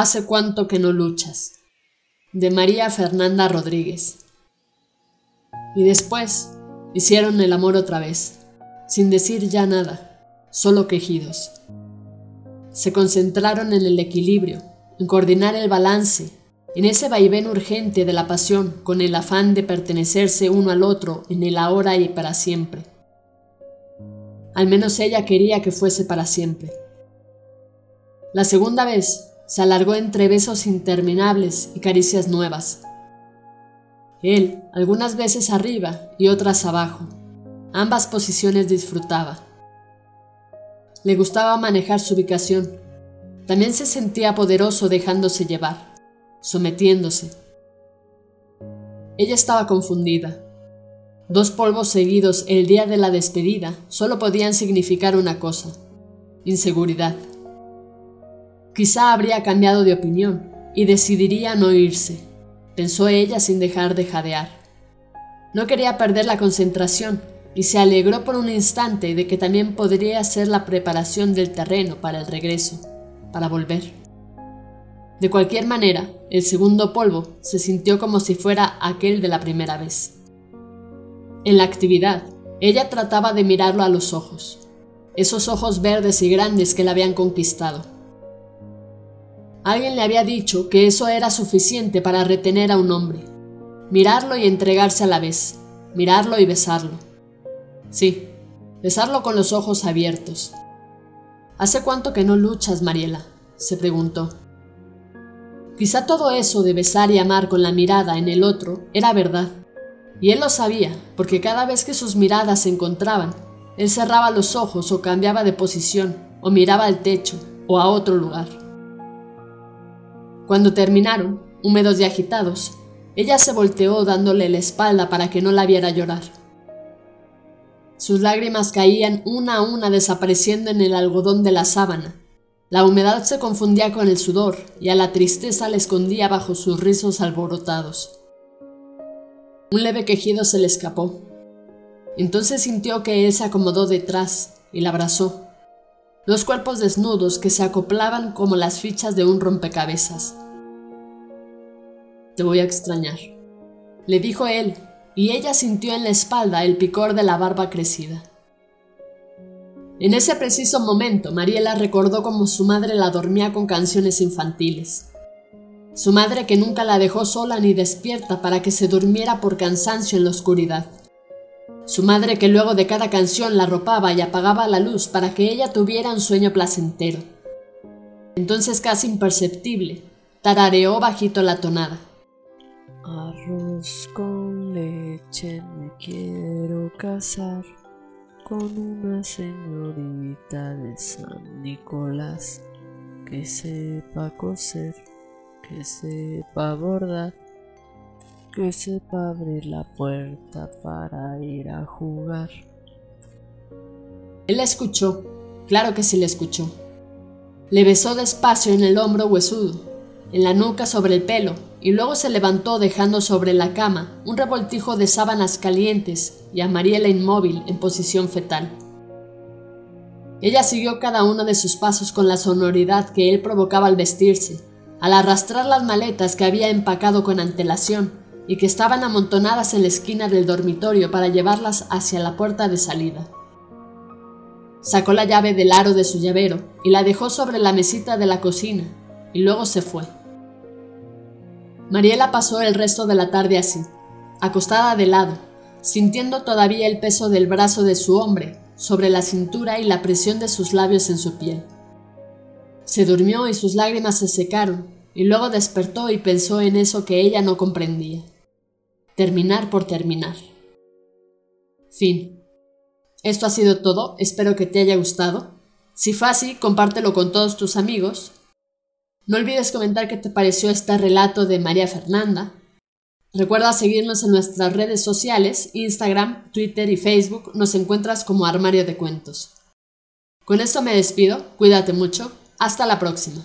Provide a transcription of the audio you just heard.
Hace cuánto que no luchas. De María Fernanda Rodríguez. Y después hicieron el amor otra vez, sin decir ya nada, solo quejidos. Se concentraron en el equilibrio, en coordinar el balance, en ese vaivén urgente de la pasión, con el afán de pertenecerse uno al otro en el ahora y para siempre. Al menos ella quería que fuese para siempre. La segunda vez se alargó entre besos interminables y caricias nuevas. Él, algunas veces arriba y otras abajo. Ambas posiciones disfrutaba. Le gustaba manejar su ubicación. También se sentía poderoso dejándose llevar, sometiéndose. Ella estaba confundida. Dos polvos seguidos el día de la despedida solo podían significar una cosa, inseguridad. Quizá habría cambiado de opinión y decidiría no irse, pensó ella sin dejar de jadear. No quería perder la concentración y se alegró por un instante de que también podría ser la preparación del terreno para el regreso, para volver. De cualquier manera, el segundo polvo se sintió como si fuera aquel de la primera vez. En la actividad, ella trataba de mirarlo a los ojos, esos ojos verdes y grandes que la habían conquistado Alguien le había dicho que eso era suficiente para retener a un hombre. Mirarlo y entregarse a la vez. Mirarlo y besarlo. Sí, besarlo con los ojos abiertos. ¿Hace cuánto que no luchas, Mariela? se preguntó. Quizá todo eso de besar y amar con la mirada en el otro era verdad. Y él lo sabía, porque cada vez que sus miradas se encontraban, él cerraba los ojos o cambiaba de posición, o miraba al techo, o a otro lugar. Cuando terminaron, húmedos y agitados, ella se volteó dándole la espalda para que no la viera llorar. Sus lágrimas caían una a una desapareciendo en el algodón de la sábana. La humedad se confundía con el sudor y a la tristeza le escondía bajo sus rizos alborotados. Un leve quejido se le escapó. Entonces sintió que él se acomodó detrás y la abrazó dos cuerpos desnudos que se acoplaban como las fichas de un rompecabezas. Te voy a extrañar, le dijo él, y ella sintió en la espalda el picor de la barba crecida. En ese preciso momento, Mariela recordó cómo su madre la dormía con canciones infantiles. Su madre que nunca la dejó sola ni despierta para que se durmiera por cansancio en la oscuridad. Su madre que luego de cada canción la arropaba y apagaba la luz para que ella tuviera un sueño placentero. Entonces casi imperceptible, tarareó bajito la tonada. Arroz con leche me quiero casar con una señorita de San Nicolás que sepa coser, que sepa bordar que sepa abrir la puerta para ir a jugar. Él la escuchó, claro que sí le escuchó. Le besó despacio en el hombro huesudo, en la nuca sobre el pelo, y luego se levantó dejando sobre la cama un revoltijo de sábanas calientes y a Mariela inmóvil en posición fetal. Ella siguió cada uno de sus pasos con la sonoridad que él provocaba al vestirse, al arrastrar las maletas que había empacado con antelación y que estaban amontonadas en la esquina del dormitorio para llevarlas hacia la puerta de salida. Sacó la llave del aro de su llavero y la dejó sobre la mesita de la cocina, y luego se fue. Mariela pasó el resto de la tarde así, acostada de lado, sintiendo todavía el peso del brazo de su hombre sobre la cintura y la presión de sus labios en su piel. Se durmió y sus lágrimas se secaron, y luego despertó y pensó en eso que ella no comprendía terminar por terminar. Fin. Esto ha sido todo, espero que te haya gustado. Si fue así, compártelo con todos tus amigos. No olvides comentar qué te pareció este relato de María Fernanda. Recuerda seguirnos en nuestras redes sociales, Instagram, Twitter y Facebook. Nos encuentras como Armario de Cuentos. Con esto me despido, cuídate mucho, hasta la próxima.